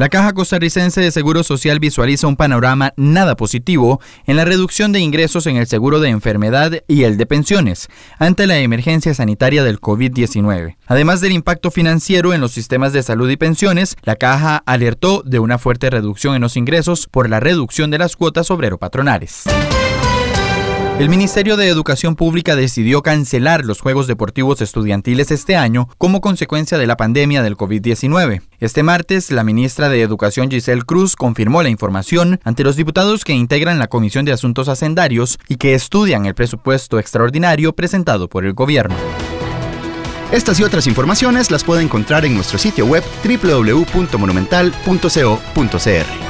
La Caja Costarricense de Seguro Social visualiza un panorama nada positivo en la reducción de ingresos en el seguro de enfermedad y el de pensiones ante la emergencia sanitaria del COVID-19. Además del impacto financiero en los sistemas de salud y pensiones, la Caja alertó de una fuerte reducción en los ingresos por la reducción de las cuotas obrero-patronales. El Ministerio de Educación Pública decidió cancelar los Juegos Deportivos Estudiantiles este año como consecuencia de la pandemia del COVID-19. Este martes, la ministra de Educación Giselle Cruz confirmó la información ante los diputados que integran la Comisión de Asuntos Hacendarios y que estudian el presupuesto extraordinario presentado por el gobierno. Estas y otras informaciones las puede encontrar en nuestro sitio web www.monumental.co.cr.